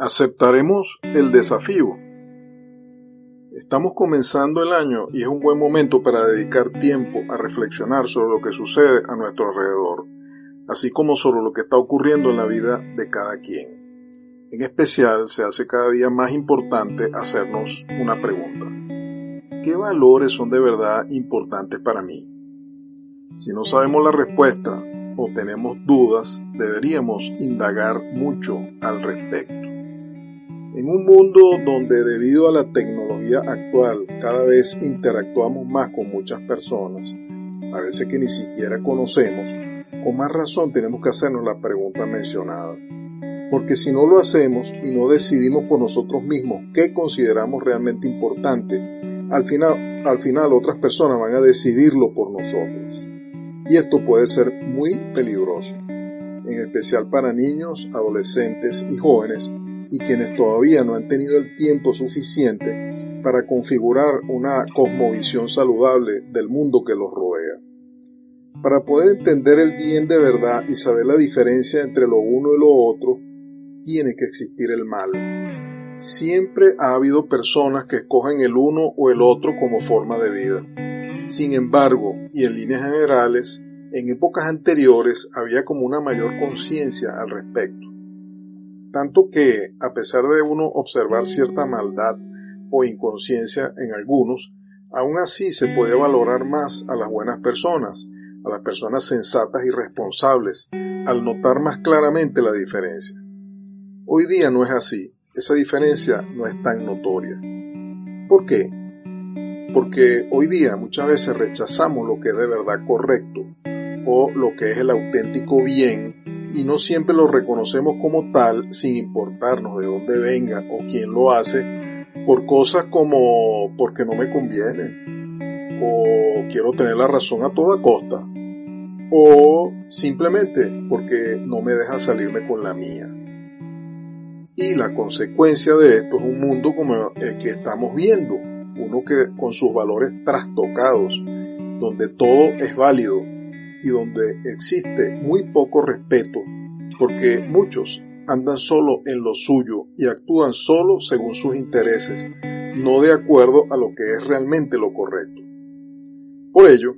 Aceptaremos el desafío. Estamos comenzando el año y es un buen momento para dedicar tiempo a reflexionar sobre lo que sucede a nuestro alrededor así como sobre lo que está ocurriendo en la vida de cada quien. En especial, se hace cada día más importante hacernos una pregunta. ¿Qué valores son de verdad importantes para mí? Si no sabemos la respuesta o tenemos dudas, deberíamos indagar mucho al respecto. En un mundo donde debido a la tecnología actual cada vez interactuamos más con muchas personas, a veces que ni siquiera conocemos, con más razón tenemos que hacernos la pregunta mencionada. Porque si no lo hacemos y no decidimos por nosotros mismos qué consideramos realmente importante, al final, al final otras personas van a decidirlo por nosotros. Y esto puede ser muy peligroso, en especial para niños, adolescentes y jóvenes y quienes todavía no han tenido el tiempo suficiente para configurar una cosmovisión saludable del mundo que los rodea. Para poder entender el bien de verdad y saber la diferencia entre lo uno y lo otro, tiene que existir el mal. Siempre ha habido personas que escogen el uno o el otro como forma de vida. Sin embargo, y en líneas generales, en épocas anteriores había como una mayor conciencia al respecto. Tanto que, a pesar de uno observar cierta maldad o inconsciencia en algunos, aún así se puede valorar más a las buenas personas, a las personas sensatas y responsables al notar más claramente la diferencia. Hoy día no es así, esa diferencia no es tan notoria. ¿Por qué? Porque hoy día muchas veces rechazamos lo que es de verdad correcto o lo que es el auténtico bien y no siempre lo reconocemos como tal sin importarnos de dónde venga o quién lo hace por cosas como porque no me conviene o quiero tener la razón a toda costa, o simplemente porque no me deja salirme con la mía. Y la consecuencia de esto es un mundo como el que estamos viendo, uno que con sus valores trastocados, donde todo es válido y donde existe muy poco respeto, porque muchos andan solo en lo suyo y actúan solo según sus intereses, no de acuerdo a lo que es realmente lo correcto. Por ello,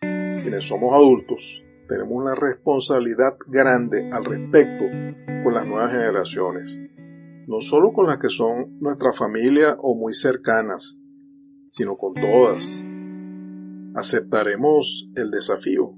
quienes somos adultos, tenemos una responsabilidad grande al respecto con las nuevas generaciones, no solo con las que son nuestra familia o muy cercanas, sino con todas. Aceptaremos el desafío